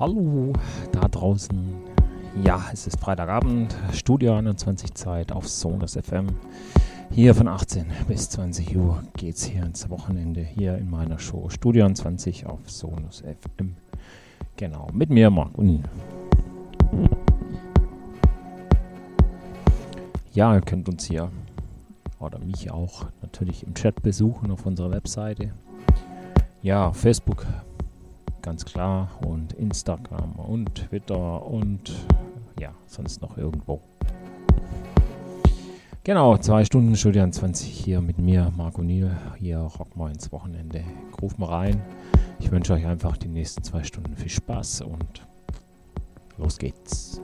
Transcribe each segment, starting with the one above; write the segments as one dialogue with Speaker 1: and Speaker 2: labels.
Speaker 1: hallo da draußen. Ja, es ist Freitagabend, Studio 21 Zeit auf Sonus FM. Hier von 18 bis 20 Uhr geht es hier ins Wochenende hier in meiner Show Studio 21 auf Sonus FM. Genau, mit mir Marc und Ja, ihr könnt uns hier oder mich auch natürlich im Chat besuchen auf unserer Webseite. Ja, Facebook ganz klar und Instagram und Twitter und ja, sonst noch irgendwo. Genau, zwei Stunden Studio 20 hier mit mir, Marco Niel. Hier rocken wir ins Wochenende. Ruf mal rein. Ich wünsche euch einfach die nächsten zwei Stunden viel Spaß und los geht's.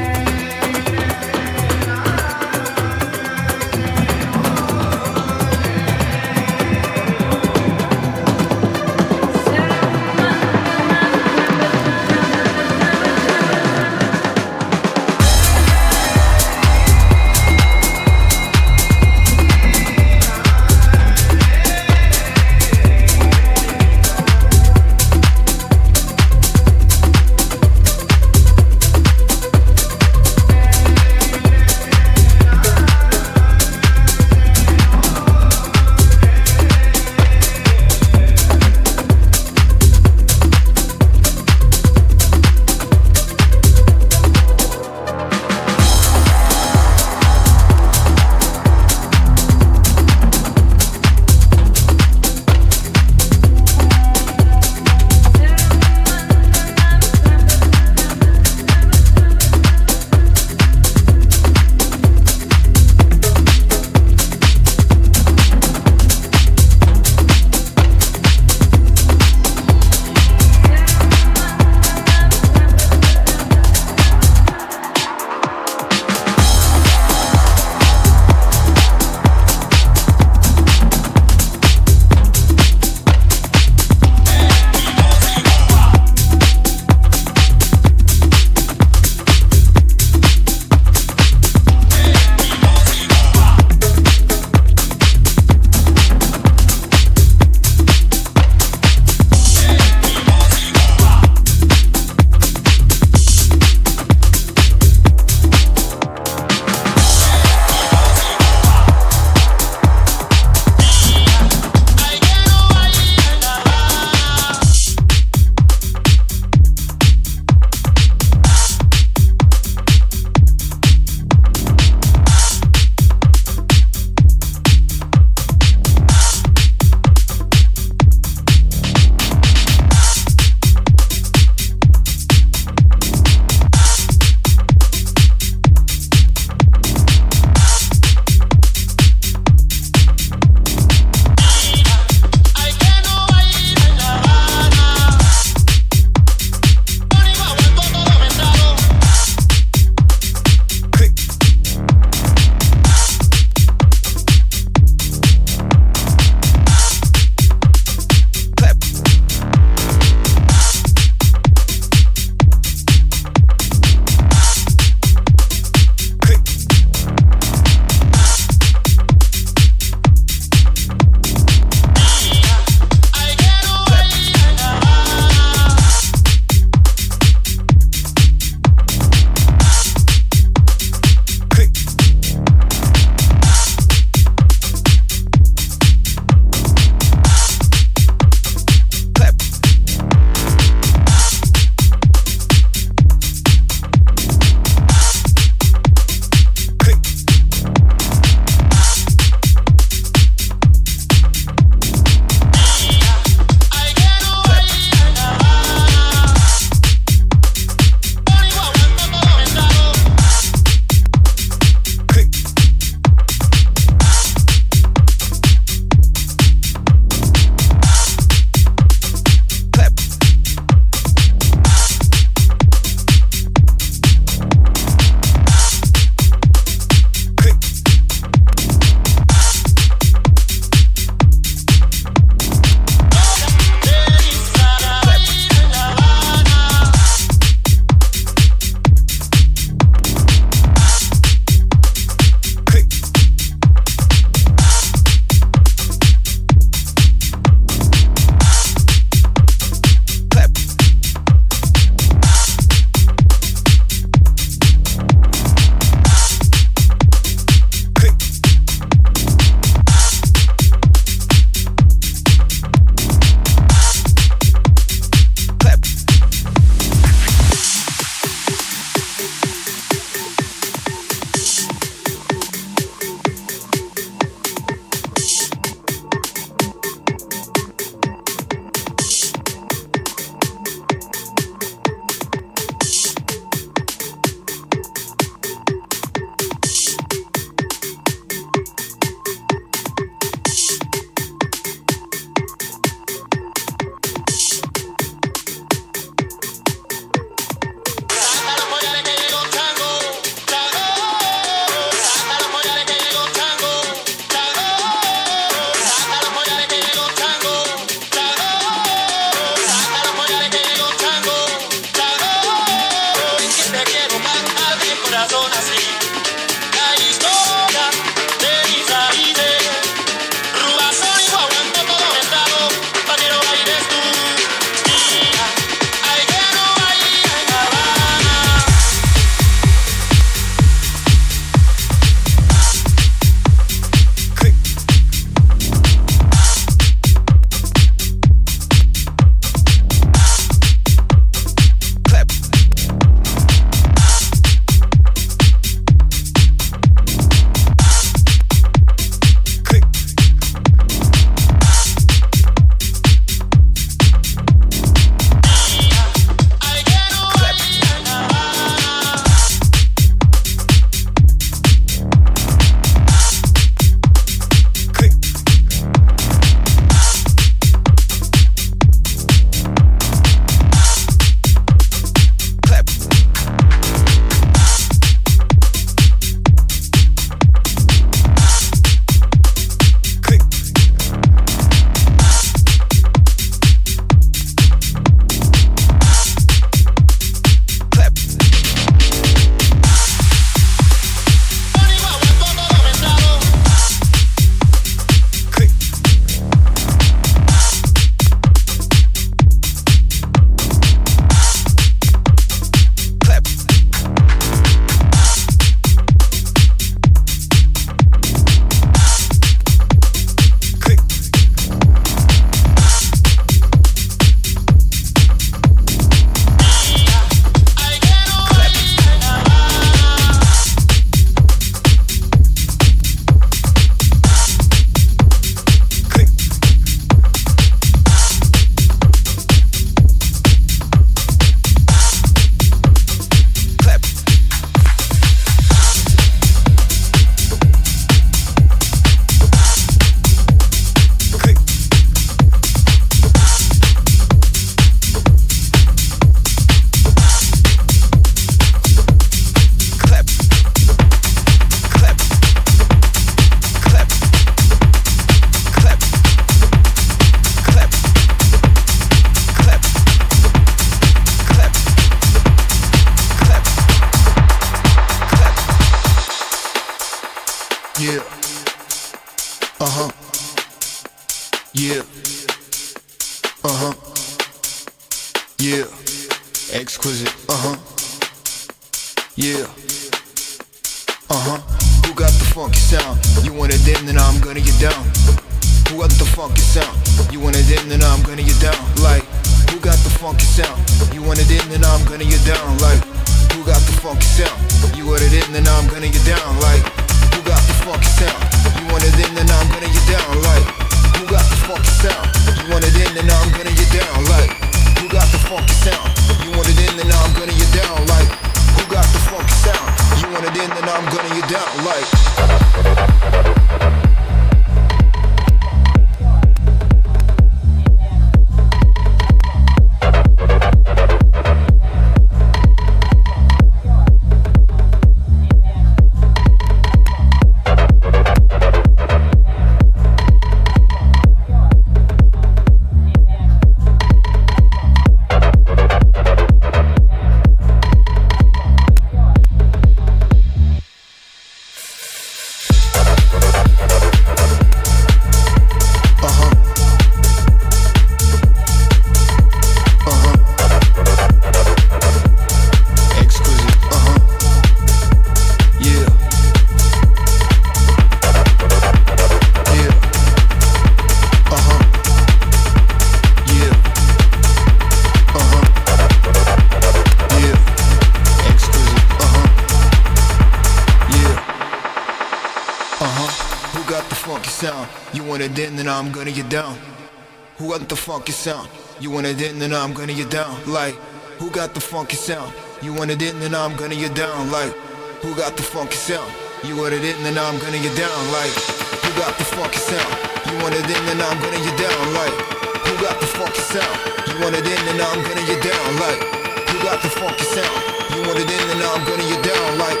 Speaker 2: want it in, then I'm gonna get down. Like, who got the funky sound? You want it in, then I'm gonna get down. Like, who got the funky sound? You want it in, then I'm gonna get down. Like, who got the funky sound? You want it in, then I'm gonna get down. Like, who got the funky sound? You want it in, then I'm gonna get down. Like, who got the funky sound? You want it in, then I'm gonna get down. Like,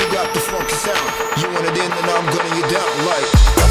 Speaker 2: who got the funky sound? You want it in, then I'm gonna get down. Like.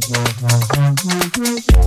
Speaker 2: Thank you.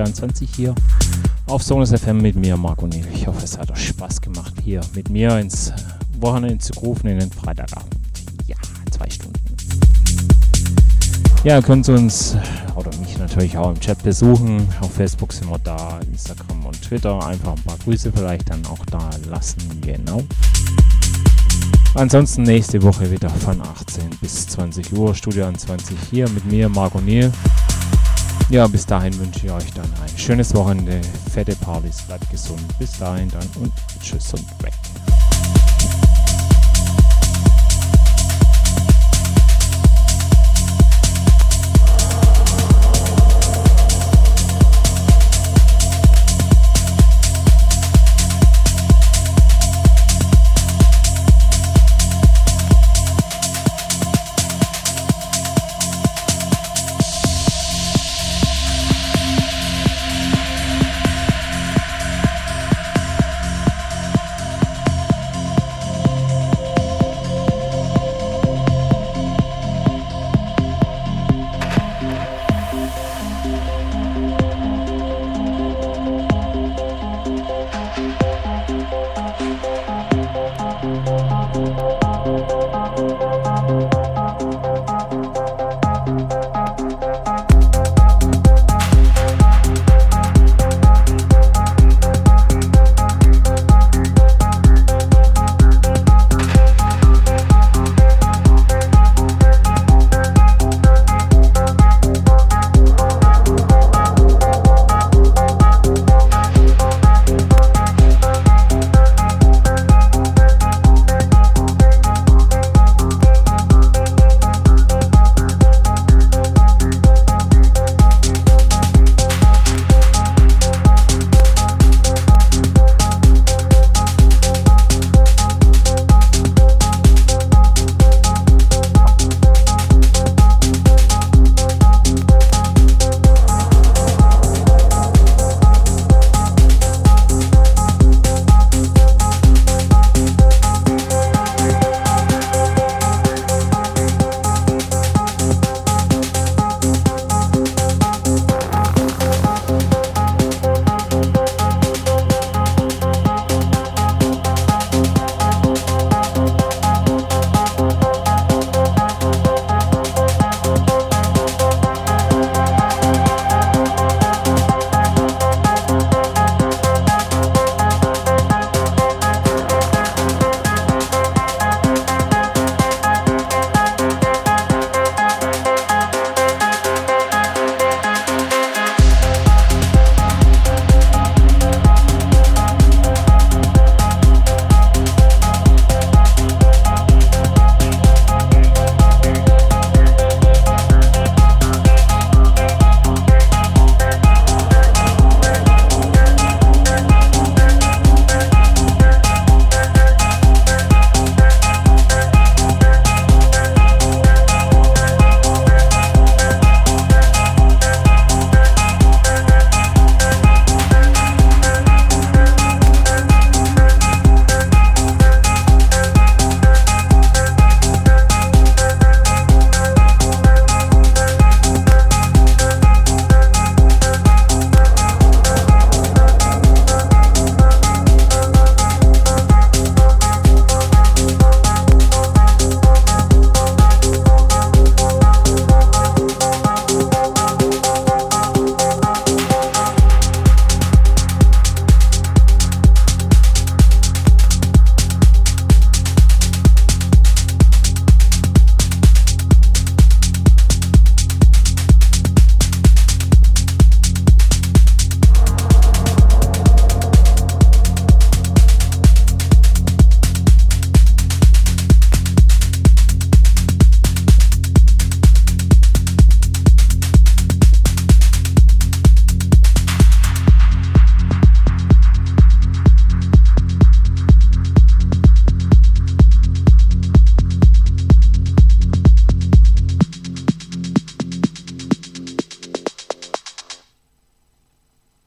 Speaker 1: 23 hier auf Sonus FM mit mir, Marco Nehl. Ich hoffe, es hat euch Spaß gemacht, hier mit mir ins äh, Wochenende zu rufen, in den Freitagabend. Ja, zwei Stunden. Ja, könnt uns äh, oder mich natürlich auch im Chat besuchen. Auf Facebook sind wir da, Instagram und Twitter. Einfach ein paar Grüße vielleicht dann auch da lassen. Genau. Ansonsten nächste Woche wieder von 18 bis 20 Uhr, Studio 20 hier mit mir, Marco Nehl. Ja, bis dahin wünsche ich euch dann ein schönes Wochenende, fette Partys, bleibt gesund. Bis dahin dann und tschüss und.